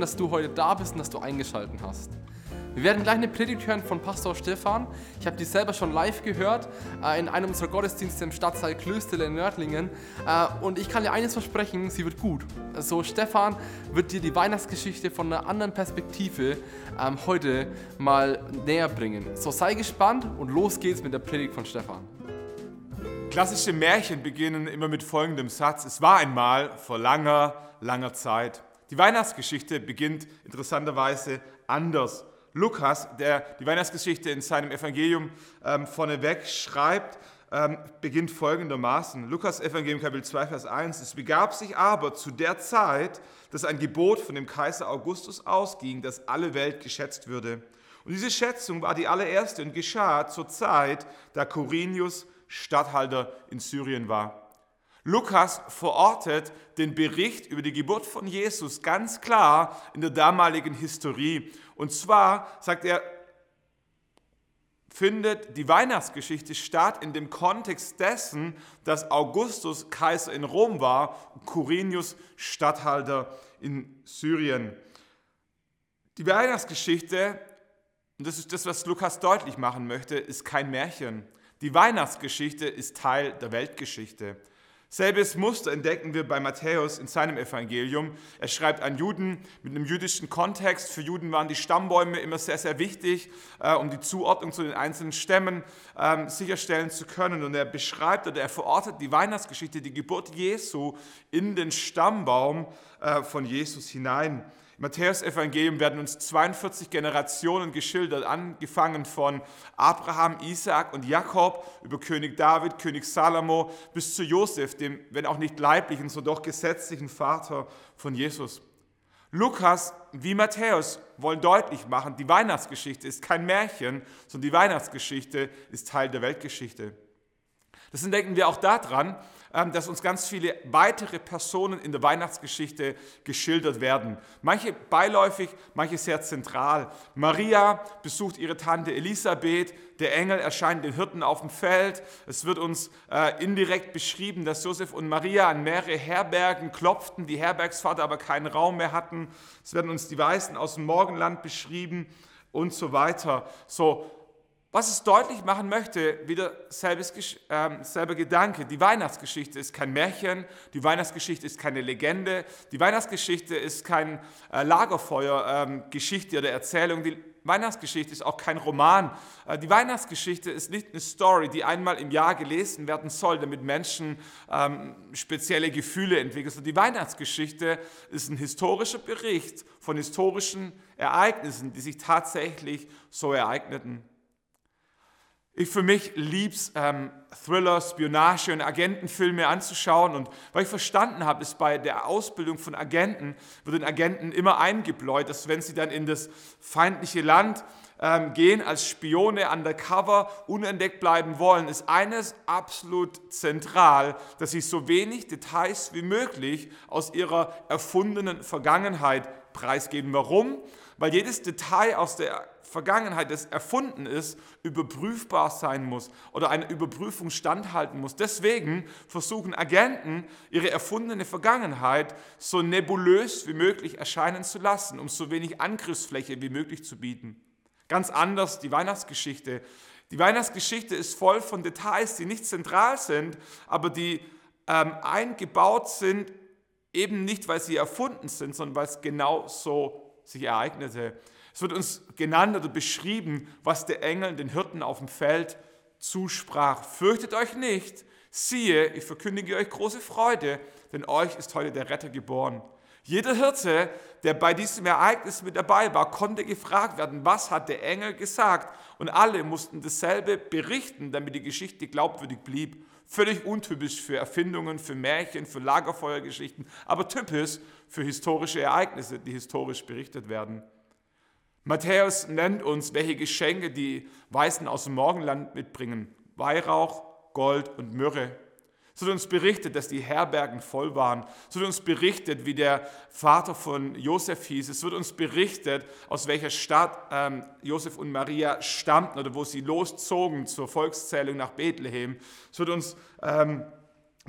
dass du heute da bist und dass du eingeschaltet hast. Wir werden gleich eine Predigt hören von Pastor Stefan. Ich habe die selber schon live gehört äh, in einem unserer Gottesdienste im Stadtsaal Klöstele in Nördlingen. Äh, und ich kann dir eines versprechen, sie wird gut. Also Stefan wird dir die Weihnachtsgeschichte von einer anderen Perspektive ähm, heute mal näher bringen. So sei gespannt und los geht's mit der Predigt von Stefan. Klassische Märchen beginnen immer mit folgendem Satz. Es war einmal vor langer, langer Zeit. Die Weihnachtsgeschichte beginnt interessanterweise anders. Lukas, der die Weihnachtsgeschichte in seinem Evangelium ähm, vorneweg schreibt, ähm, beginnt folgendermaßen. Lukas Evangelium Kapitel 2, Vers 1. Es begab sich aber zu der Zeit, dass ein Gebot von dem Kaiser Augustus ausging, dass alle Welt geschätzt würde. Und diese Schätzung war die allererste und geschah zur Zeit, da Quirinius Statthalter in Syrien war. Lukas verortet den Bericht über die Geburt von Jesus ganz klar in der damaligen Historie. Und zwar sagt er, findet die Weihnachtsgeschichte statt in dem Kontext dessen, dass Augustus Kaiser in Rom war und Quirinius Statthalter in Syrien. Die Weihnachtsgeschichte, und das ist das, was Lukas deutlich machen möchte, ist kein Märchen. Die Weihnachtsgeschichte ist Teil der Weltgeschichte. Selbes Muster entdecken wir bei Matthäus in seinem Evangelium. Er schreibt an Juden mit einem jüdischen Kontext. Für Juden waren die Stammbäume immer sehr, sehr wichtig, äh, um die Zuordnung zu den einzelnen Stämmen ähm, sicherstellen zu können. Und er beschreibt oder er verortet die Weihnachtsgeschichte, die Geburt Jesu in den Stammbaum äh, von Jesus hinein. Im Matthäus-Evangelium werden uns 42 Generationen geschildert, angefangen von Abraham, Isaak und Jakob über König David, König Salomo bis zu Josef, dem, wenn auch nicht leiblichen, so doch gesetzlichen Vater von Jesus. Lukas wie Matthäus wollen deutlich machen, die Weihnachtsgeschichte ist kein Märchen, sondern die Weihnachtsgeschichte ist Teil der Weltgeschichte. Das entdecken wir auch daran, dass uns ganz viele weitere Personen in der Weihnachtsgeschichte geschildert werden. Manche beiläufig, manche sehr zentral. Maria besucht ihre Tante Elisabeth, der Engel erscheint den Hirten auf dem Feld. Es wird uns äh, indirekt beschrieben, dass Josef und Maria an mehrere Herbergen klopften, die Herbergsvater aber keinen Raum mehr hatten. Es werden uns die Weißen aus dem Morgenland beschrieben und so weiter. So, was es deutlich machen möchte, wieder selbes, äh, selber Gedanke, die Weihnachtsgeschichte ist kein Märchen, die Weihnachtsgeschichte ist keine Legende, die Weihnachtsgeschichte ist kein äh, Lagerfeuer-Geschichte ähm, oder Erzählung, die Weihnachtsgeschichte ist auch kein Roman. Äh, die Weihnachtsgeschichte ist nicht eine Story, die einmal im Jahr gelesen werden soll, damit Menschen ähm, spezielle Gefühle entwickeln. Also die Weihnachtsgeschichte ist ein historischer Bericht von historischen Ereignissen, die sich tatsächlich so ereigneten. Ich für mich lieb's, ähm, Thriller, Spionage und Agentenfilme anzuschauen. Und was ich verstanden habe, ist bei der Ausbildung von Agenten, wird den Agenten immer eingebläut, dass wenn sie dann in das feindliche Land ähm, gehen, als Spione undercover unentdeckt bleiben wollen, ist eines absolut zentral, dass sie so wenig Details wie möglich aus ihrer erfundenen Vergangenheit preisgeben. Warum? Weil jedes Detail aus der Vergangenheit, das erfunden ist, überprüfbar sein muss oder einer Überprüfung standhalten muss. Deswegen versuchen Agenten, ihre erfundene Vergangenheit so nebulös wie möglich erscheinen zu lassen, um so wenig Angriffsfläche wie möglich zu bieten. Ganz anders die Weihnachtsgeschichte. Die Weihnachtsgeschichte ist voll von Details, die nicht zentral sind, aber die ähm, eingebaut sind, eben nicht, weil sie erfunden sind, sondern weil es genau so sich ereignete. Es wird uns genannt oder beschrieben, was der Engel den Hirten auf dem Feld zusprach. Fürchtet euch nicht, siehe, ich verkündige euch große Freude, denn euch ist heute der Retter geboren. Jeder Hirte, der bei diesem Ereignis mit dabei war, konnte gefragt werden, was hat der Engel gesagt? Und alle mussten dasselbe berichten, damit die Geschichte glaubwürdig blieb. Völlig untypisch für Erfindungen, für Märchen, für Lagerfeuergeschichten, aber typisch für historische Ereignisse, die historisch berichtet werden. Matthäus nennt uns, welche Geschenke die Weißen aus dem Morgenland mitbringen. Weihrauch, Gold und Myrrhe. Es wird uns berichtet, dass die Herbergen voll waren. Es wird uns berichtet, wie der Vater von Josef hieß. Es wird uns berichtet, aus welcher Stadt ähm, Josef und Maria stammten oder wo sie loszogen zur Volkszählung nach Bethlehem. Es wird uns ähm,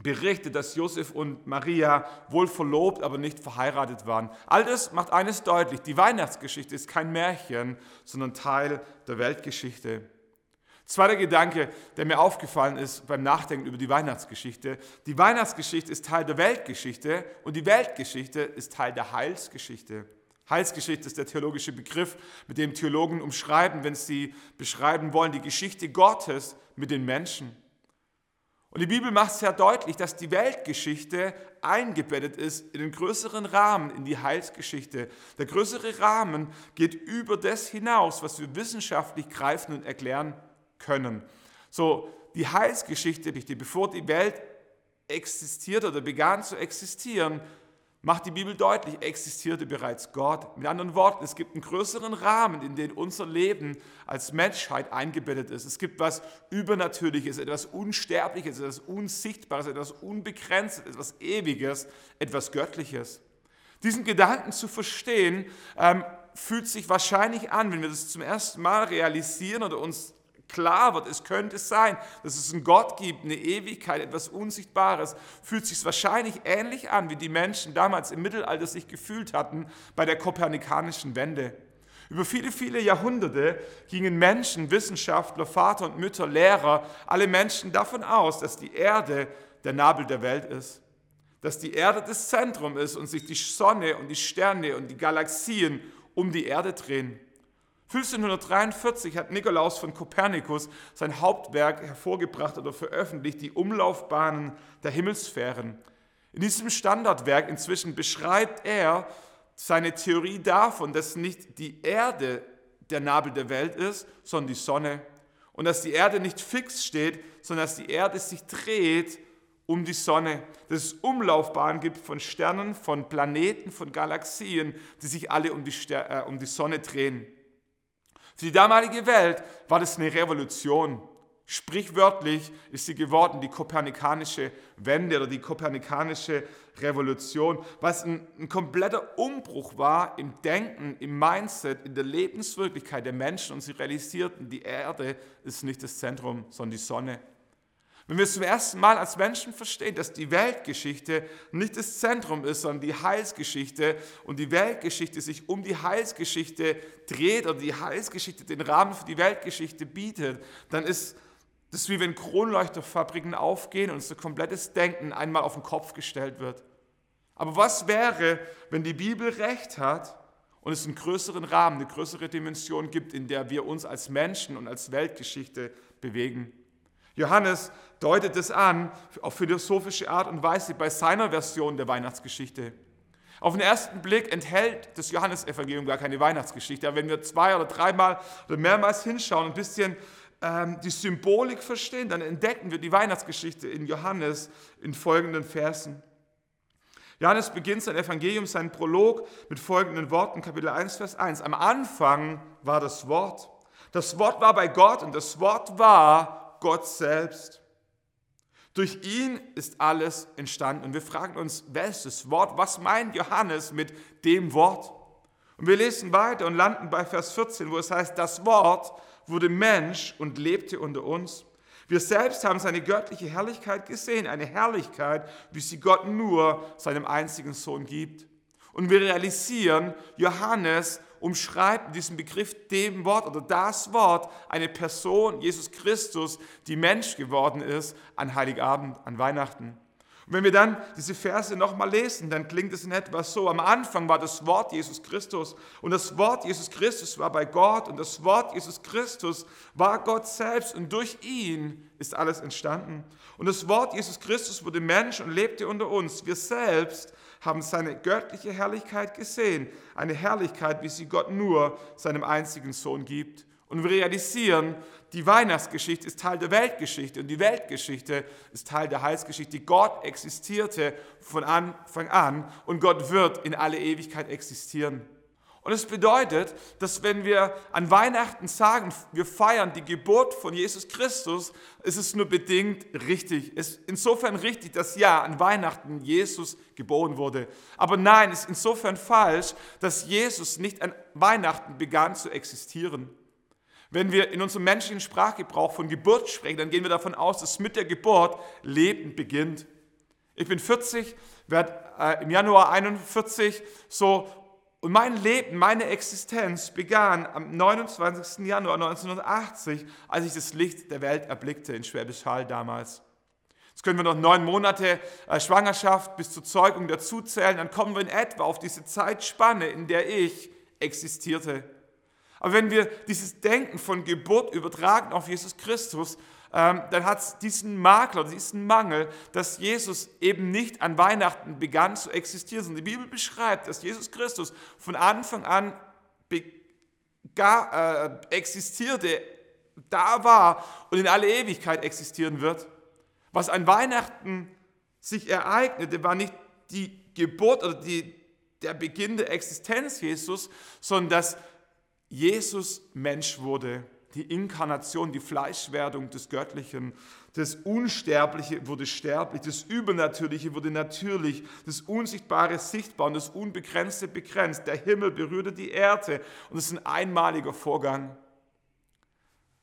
berichtet, dass Josef und Maria wohl verlobt, aber nicht verheiratet waren. All das macht eines deutlich, die Weihnachtsgeschichte ist kein Märchen, sondern Teil der Weltgeschichte. Zweiter Gedanke, der mir aufgefallen ist beim Nachdenken über die Weihnachtsgeschichte. Die Weihnachtsgeschichte ist Teil der Weltgeschichte und die Weltgeschichte ist Teil der Heilsgeschichte. Heilsgeschichte ist der theologische Begriff, mit dem Theologen umschreiben, wenn sie beschreiben wollen, die Geschichte Gottes mit den Menschen. Und die Bibel macht sehr deutlich, dass die Weltgeschichte eingebettet ist in den größeren Rahmen, in die Heilsgeschichte. Der größere Rahmen geht über das hinaus, was wir wissenschaftlich greifen und erklären können. So, die Heilsgeschichte, bevor die Welt existiert oder begann zu existieren, macht die Bibel deutlich, existierte bereits Gott. Mit anderen Worten, es gibt einen größeren Rahmen, in den unser Leben als Menschheit eingebettet ist. Es gibt was Übernatürliches, etwas Unsterbliches, etwas Unsichtbares, etwas Unbegrenztes, etwas Ewiges, etwas Göttliches. Diesen Gedanken zu verstehen, ähm, fühlt sich wahrscheinlich an, wenn wir das zum ersten Mal realisieren oder uns klar wird, es könnte sein, dass es einen Gott gibt, eine Ewigkeit, etwas Unsichtbares, fühlt sich wahrscheinlich ähnlich an, wie die Menschen damals im Mittelalter sich gefühlt hatten bei der kopernikanischen Wende. Über viele, viele Jahrhunderte gingen Menschen, Wissenschaftler, Vater und Mütter, Lehrer, alle Menschen davon aus, dass die Erde der Nabel der Welt ist. Dass die Erde das Zentrum ist und sich die Sonne und die Sterne und die Galaxien um die Erde drehen. 1543 hat Nikolaus von Kopernikus sein Hauptwerk hervorgebracht oder veröffentlicht, die Umlaufbahnen der Himmelssphären. In diesem Standardwerk inzwischen beschreibt er seine Theorie davon, dass nicht die Erde der Nabel der Welt ist, sondern die Sonne. Und dass die Erde nicht fix steht, sondern dass die Erde sich dreht um die Sonne. Dass es Umlaufbahnen gibt von Sternen, von Planeten, von Galaxien, die sich alle um die, Ster äh, um die Sonne drehen. Für die damalige Welt war das eine Revolution. Sprichwörtlich ist sie geworden die kopernikanische Wende oder die kopernikanische Revolution, was ein, ein, kompletter Umbruch war im Denken, im Mindset, in der Lebenswirklichkeit der Menschen und sie realisierten, die Erde ist nicht das Zentrum, sondern die Sonne. Wenn wir zum ersten Mal als Menschen verstehen, dass die Weltgeschichte nicht das Zentrum ist, sondern die Heilsgeschichte und die Weltgeschichte sich um die Heilsgeschichte dreht oder die Heilsgeschichte den Rahmen für die Weltgeschichte bietet, dann ist das wie wenn Kronleuchterfabriken aufgehen und unser komplettes Denken einmal auf den Kopf gestellt wird. Aber was wäre, wenn die Bibel recht hat und es einen größeren Rahmen, eine größere Dimension gibt, in der wir uns als Menschen und als Weltgeschichte bewegen? Johannes deutet es an, auf philosophische Art und Weise bei seiner Version der Weihnachtsgeschichte. Auf den ersten Blick enthält das Johannesevangelium gar keine Weihnachtsgeschichte, aber wenn wir zwei oder dreimal oder mehrmals hinschauen und ein bisschen ähm, die Symbolik verstehen, dann entdecken wir die Weihnachtsgeschichte in Johannes in folgenden Versen. Johannes beginnt sein Evangelium, seinen Prolog mit folgenden Worten, Kapitel 1, Vers 1. Am Anfang war das Wort. Das Wort war bei Gott und das Wort war Gott selbst. Durch ihn ist alles entstanden. Und wir fragen uns, das Wort? Was meint Johannes mit dem Wort? Und wir lesen weiter und landen bei Vers 14, wo es heißt, das Wort wurde Mensch und lebte unter uns. Wir selbst haben seine göttliche Herrlichkeit gesehen, eine Herrlichkeit, wie sie Gott nur seinem einzigen Sohn gibt. Und wir realisieren, Johannes umschreibt in diesem Begriff dem Wort oder das Wort eine Person, Jesus Christus, die Mensch geworden ist an Heiligabend, an Weihnachten. Und wenn wir dann diese Verse nochmal lesen, dann klingt es in etwa so. Am Anfang war das Wort Jesus Christus und das Wort Jesus Christus war bei Gott und das Wort Jesus Christus war Gott selbst und durch ihn ist alles entstanden. Und das Wort Jesus Christus wurde Mensch und lebte unter uns. Wir selbst haben seine göttliche Herrlichkeit gesehen. Eine Herrlichkeit, wie sie Gott nur seinem einzigen Sohn gibt. Und wir realisieren, die Weihnachtsgeschichte ist Teil der Weltgeschichte und die Weltgeschichte ist Teil der Heilsgeschichte. Gott existierte von Anfang an und Gott wird in alle Ewigkeit existieren. Und es bedeutet, dass wenn wir an Weihnachten sagen, wir feiern die Geburt von Jesus Christus, ist es nur bedingt richtig. Es ist insofern richtig, dass ja, an Weihnachten Jesus geboren wurde. Aber nein, es ist insofern falsch, dass Jesus nicht an Weihnachten begann zu existieren. Wenn wir in unserem menschlichen Sprachgebrauch von Geburt sprechen, dann gehen wir davon aus, dass mit der Geburt Leben beginnt. Ich bin 40, werde äh, im Januar 41 so und mein Leben, meine Existenz begann am 29. Januar 1980, als ich das Licht der Welt erblickte in Schwäbisch Hall damals. Jetzt können wir noch neun Monate äh, Schwangerschaft bis zur Zeugung dazuzählen, dann kommen wir in etwa auf diese Zeitspanne, in der ich existierte. Aber wenn wir dieses Denken von Geburt übertragen auf Jesus Christus, dann hat es diesen Makler, diesen Mangel, dass Jesus eben nicht an Weihnachten begann zu existieren. Die Bibel beschreibt, dass Jesus Christus von Anfang an gar, äh, existierte, da war und in alle Ewigkeit existieren wird. Was an Weihnachten sich ereignete, war nicht die Geburt oder die, der Beginn der Existenz Jesus, sondern dass Jesus Mensch wurde die Inkarnation, die Fleischwerdung des Göttlichen. Das Unsterbliche wurde sterblich, das Übernatürliche wurde natürlich, das Unsichtbare sichtbar und das Unbegrenzte begrenzt. Der Himmel berührte die Erde und es ist ein einmaliger Vorgang.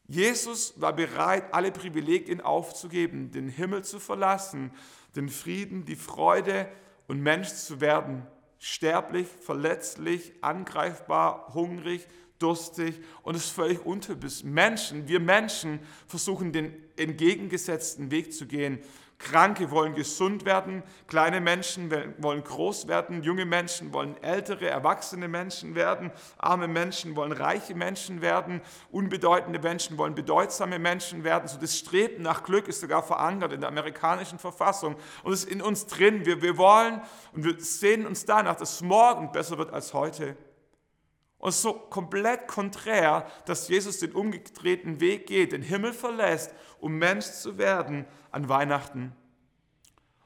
Jesus war bereit, alle Privilegien aufzugeben, den Himmel zu verlassen, den Frieden, die Freude und Mensch zu werden. Sterblich, verletzlich, angreifbar, hungrig, durstig und ist völlig untypisch. Menschen, wir Menschen versuchen den entgegengesetzten Weg zu gehen. Kranke wollen gesund werden, kleine Menschen wollen groß werden, junge Menschen wollen ältere, erwachsene Menschen werden, arme Menschen wollen reiche Menschen werden, unbedeutende Menschen wollen bedeutsame Menschen werden. So das Streben nach Glück ist sogar verankert in der amerikanischen Verfassung und ist in uns drin. Wir, wir wollen und wir sehen uns danach, dass morgen besser wird als heute. Und so komplett konträr, dass Jesus den umgedrehten Weg geht, den Himmel verlässt, um Mensch zu werden an Weihnachten.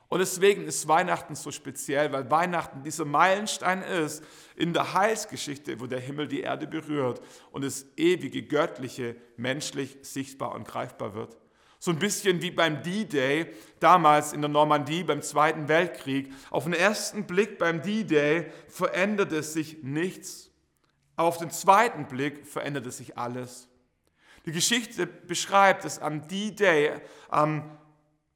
Und deswegen ist Weihnachten so speziell, weil Weihnachten dieser Meilenstein ist in der Heilsgeschichte, wo der Himmel die Erde berührt und das ewige Göttliche menschlich sichtbar und greifbar wird. So ein bisschen wie beim D-Day, damals in der Normandie beim Zweiten Weltkrieg. Auf den ersten Blick beim D-Day veränderte sich nichts. Aber auf den zweiten Blick veränderte sich alles. Die Geschichte beschreibt, dass am D-Day, am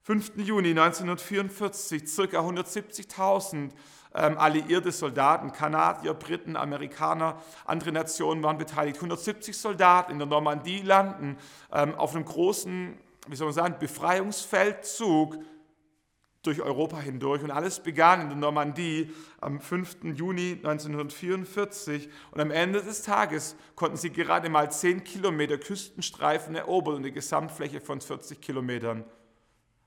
5. Juni 1944, ca. 170.000 ähm, alliierte Soldaten, Kanadier, Briten, Amerikaner, andere Nationen waren beteiligt. 170 Soldaten in der Normandie landen ähm, auf einem großen, wie soll man sagen, Befreiungsfeldzug durch Europa hindurch. Und alles begann in der Normandie am 5. Juni 1944. Und am Ende des Tages konnten sie gerade mal 10 Kilometer Küstenstreifen erobern und eine Gesamtfläche von 40 Kilometern.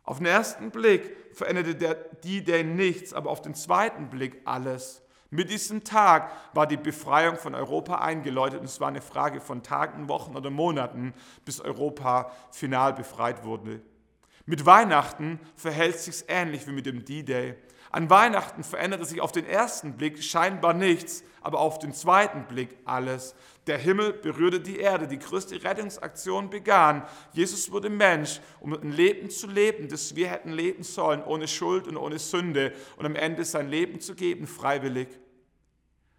Auf den ersten Blick veränderte der D-Day nichts, aber auf den zweiten Blick alles. Mit diesem Tag war die Befreiung von Europa eingeläutet und es war eine Frage von Tagen, Wochen oder Monaten, bis Europa final befreit wurde. Mit Weihnachten verhält es sich ähnlich wie mit dem D-Day. An Weihnachten veränderte sich auf den ersten Blick scheinbar nichts, aber auf den zweiten Blick alles. Der Himmel berührte die Erde, die größte Rettungsaktion begann. Jesus wurde Mensch, um ein Leben zu leben, das wir hätten leben sollen, ohne Schuld und ohne Sünde und am Ende sein Leben zu geben, freiwillig.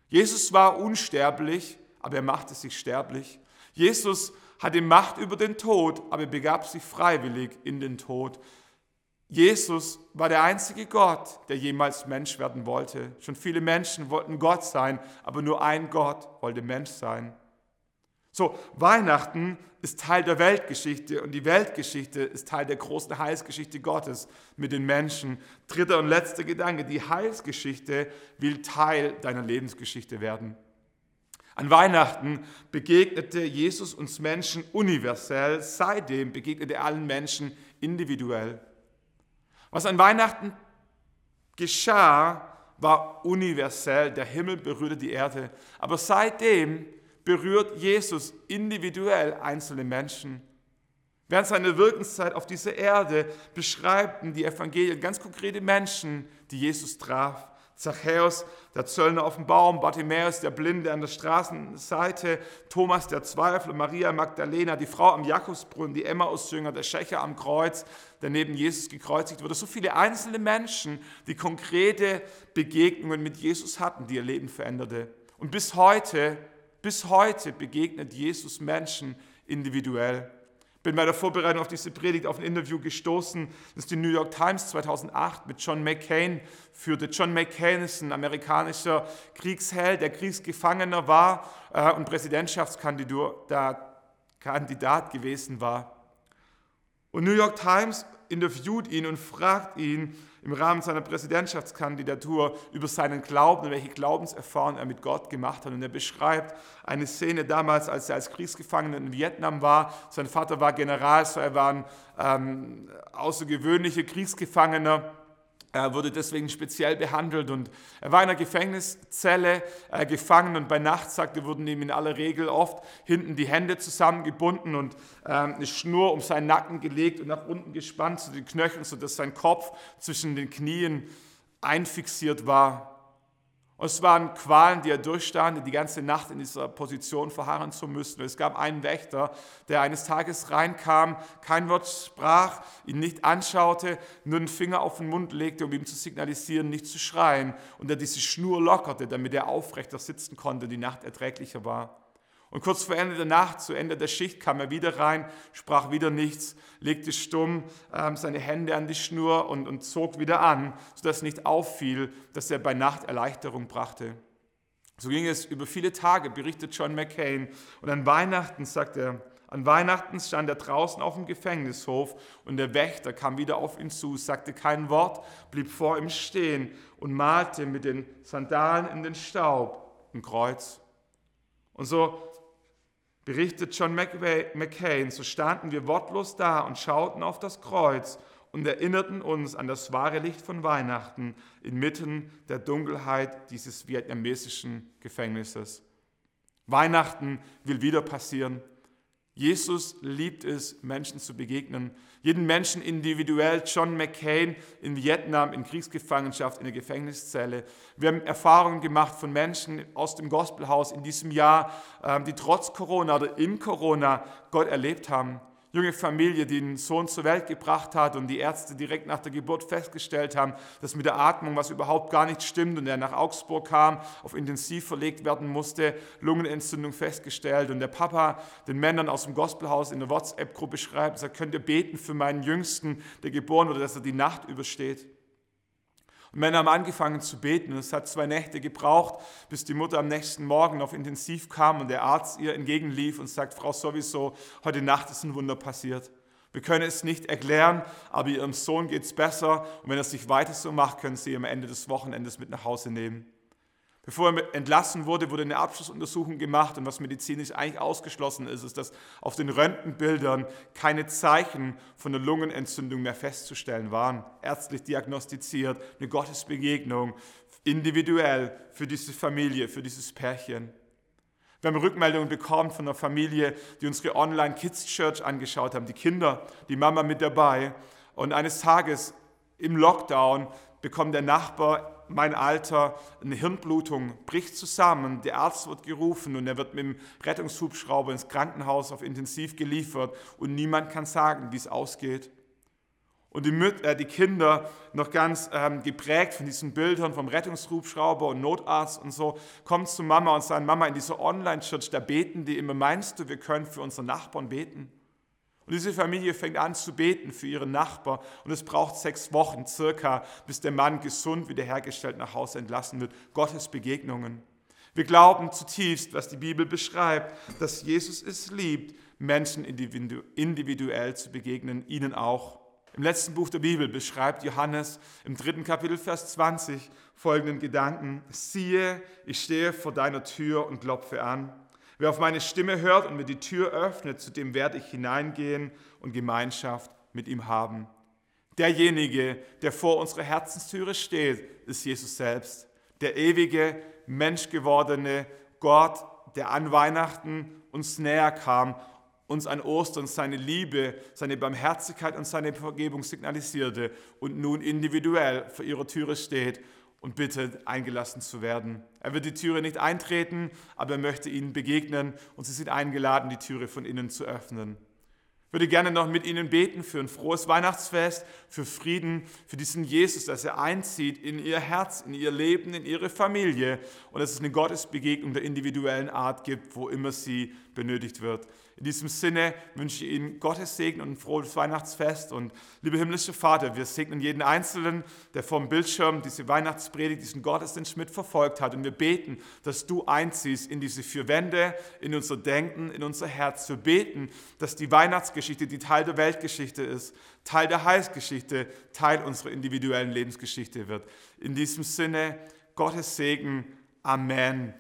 Jesus war unsterblich, aber er machte sich sterblich. Jesus hatte Macht über den Tod, aber er begab sich freiwillig in den Tod. Jesus war der einzige Gott, der jemals Mensch werden wollte. Schon viele Menschen wollten Gott sein, aber nur ein Gott wollte Mensch sein. So, Weihnachten ist Teil der Weltgeschichte und die Weltgeschichte ist Teil der großen Heilsgeschichte Gottes mit den Menschen. Dritter und letzter Gedanke, die Heilsgeschichte will Teil deiner Lebensgeschichte werden. An Weihnachten begegnete Jesus uns Menschen universell, seitdem begegnete er allen Menschen individuell. Was an Weihnachten geschah, war universell. Der Himmel berührte die Erde. Aber seitdem berührt Jesus individuell einzelne Menschen. Während seiner Wirkenszeit auf dieser Erde beschreibten die Evangelien ganz konkrete Menschen, die Jesus traf. Zachäus, der Zöllner auf dem Baum, Bartimäus, der Blinde an der Straßenseite, Thomas, der Zweifler, Maria Magdalena, die Frau am Jakobsbrunnen, die Emmaus-Jünger, der Schächer am Kreuz, der neben Jesus gekreuzigt wurde. So viele einzelne Menschen, die konkrete Begegnungen mit Jesus hatten, die ihr Leben veränderte. Und bis heute, bis heute begegnet Jesus Menschen individuell. Bin bei der Vorbereitung auf diese Predigt auf ein Interview gestoßen, das die New York Times 2008 mit John McCain führte. John McCain ist ein amerikanischer Kriegsheld, der Kriegsgefangener war äh, und Präsidentschaftskandidat gewesen war. Und New York Times interviewt ihn und fragt ihn im Rahmen seiner Präsidentschaftskandidatur über seinen Glauben und welche Glaubenserfahrungen er mit Gott gemacht hat. Und er beschreibt eine Szene damals, als er als Kriegsgefangener in Vietnam war. Sein Vater war General, so er war ein ähm, außergewöhnlicher Kriegsgefangener. Er wurde deswegen speziell behandelt und er war in einer Gefängniszelle äh, gefangen und bei Nacht, sagte, wurden ihm in aller Regel oft hinten die Hände zusammengebunden und äh, eine Schnur um seinen Nacken gelegt und nach unten gespannt zu den Knöcheln, sodass sein Kopf zwischen den Knien einfixiert war. Und es waren Qualen, die er durchstand, die ganze Nacht in dieser Position verharren zu müssen. Es gab einen Wächter, der eines Tages reinkam, kein Wort sprach, ihn nicht anschaute, nur den Finger auf den Mund legte, um ihm zu signalisieren, nicht zu schreien. Und er diese Schnur lockerte, damit er aufrechter sitzen konnte, die Nacht erträglicher war. Und kurz vor Ende der Nacht, zu Ende der Schicht, kam er wieder rein, sprach wieder nichts, legte stumm ähm, seine Hände an die Schnur und, und zog wieder an, sodass nicht auffiel, dass er bei Nacht Erleichterung brachte. So ging es über viele Tage, berichtet John McCain. Und an Weihnachten, sagt er, an Weihnachten stand er draußen auf dem Gefängnishof und der Wächter kam wieder auf ihn zu, sagte kein Wort, blieb vor ihm stehen und malte mit den Sandalen in den Staub ein Kreuz. Und so berichtet John McCain, so standen wir wortlos da und schauten auf das Kreuz und erinnerten uns an das wahre Licht von Weihnachten inmitten der Dunkelheit dieses vietnamesischen Gefängnisses. Weihnachten will wieder passieren. Jesus liebt es, Menschen zu begegnen. Jeden Menschen individuell. John McCain in Vietnam in Kriegsgefangenschaft in der Gefängniszelle. Wir haben Erfahrungen gemacht von Menschen aus dem Gospelhaus in diesem Jahr, ähm, die trotz Corona oder in Corona Gott erlebt haben junge Familie, die einen Sohn zur Welt gebracht hat und die Ärzte direkt nach der Geburt festgestellt haben, dass mit der Atmung was überhaupt gar nicht stimmt und er nach Augsburg kam, auf Intensiv verlegt werden musste, Lungenentzündung festgestellt und der Papa den Männern aus dem Gospelhaus in der WhatsApp-Gruppe schreibt, er könnt ihr beten für meinen Jüngsten, der geboren wurde, dass er die Nacht übersteht. Männer haben angefangen zu beten und es hat zwei Nächte gebraucht, bis die Mutter am nächsten Morgen auf Intensiv kam und der Arzt ihr entgegenlief und sagt, Frau sowieso, heute Nacht ist ein Wunder passiert. Wir können es nicht erklären, aber ihrem Sohn geht es besser und wenn er sich weiter so macht, können sie ihn am Ende des Wochenendes mit nach Hause nehmen. Bevor er entlassen wurde, wurde eine Abschlussuntersuchung gemacht und was medizinisch eigentlich ausgeschlossen ist, ist, dass auf den Röntgenbildern keine Zeichen von einer Lungenentzündung mehr festzustellen waren. Ärztlich diagnostiziert, eine Gottesbegegnung, individuell für diese Familie, für dieses Pärchen. Wir haben Rückmeldungen bekommen von einer Familie, die unsere Online-Kids-Church angeschaut haben, die Kinder, die Mama mit dabei. Und eines Tages im Lockdown bekommt der Nachbar mein Alter, eine Hirnblutung bricht zusammen, der Arzt wird gerufen und er wird mit dem Rettungshubschrauber ins Krankenhaus auf Intensiv geliefert und niemand kann sagen, wie es ausgeht. Und die, Müt äh, die Kinder, noch ganz ähm, geprägt von diesen Bildern vom Rettungshubschrauber und Notarzt und so, kommen zu Mama und sagen, Mama, in dieser Online-Church, da beten die immer, meinst du, wir können für unsere Nachbarn beten? Und diese Familie fängt an zu beten für ihren Nachbar und es braucht sechs Wochen circa, bis der Mann gesund wiederhergestellt nach Hause entlassen wird. Gottes Begegnungen. Wir glauben zutiefst, was die Bibel beschreibt, dass Jesus es liebt, Menschen individuell zu begegnen, ihnen auch. Im letzten Buch der Bibel beschreibt Johannes im dritten Kapitel, Vers 20 folgenden Gedanken. Siehe, ich stehe vor deiner Tür und klopfe an. Wer auf meine Stimme hört und mir die Tür öffnet, zu dem werde ich hineingehen und Gemeinschaft mit ihm haben. Derjenige, der vor unserer Herzenstüre steht, ist Jesus selbst. Der ewige, menschgewordene Gott, der an Weihnachten uns näher kam, uns an Ostern seine Liebe, seine Barmherzigkeit und seine Vergebung signalisierte und nun individuell vor ihrer Türe steht und bittet, eingelassen zu werden. Er wird die Türe nicht eintreten, aber er möchte ihnen begegnen und sie sind eingeladen, die Türe von innen zu öffnen. Ich würde gerne noch mit Ihnen beten für ein frohes Weihnachtsfest, für Frieden, für diesen Jesus, dass er einzieht in Ihr Herz, in Ihr Leben, in Ihre Familie und dass es eine Gottesbegegnung der individuellen Art gibt, wo immer sie benötigt wird. In diesem Sinne wünsche ich Ihnen Gottes Segen und ein frohes Weihnachtsfest. Und lieber himmlischer Vater, wir segnen jeden Einzelnen, der vom Bildschirm diese Weihnachtspredigt, diesen Gottesdienst mitverfolgt hat. Und wir beten, dass du einziehst in diese vier Wände, in unser Denken, in unser Herz. Wir beten, dass die Weihnachtsgeschichte, die Teil der Weltgeschichte ist, Teil der Heilsgeschichte, Teil unserer individuellen Lebensgeschichte wird. In diesem Sinne, Gottes Segen. Amen.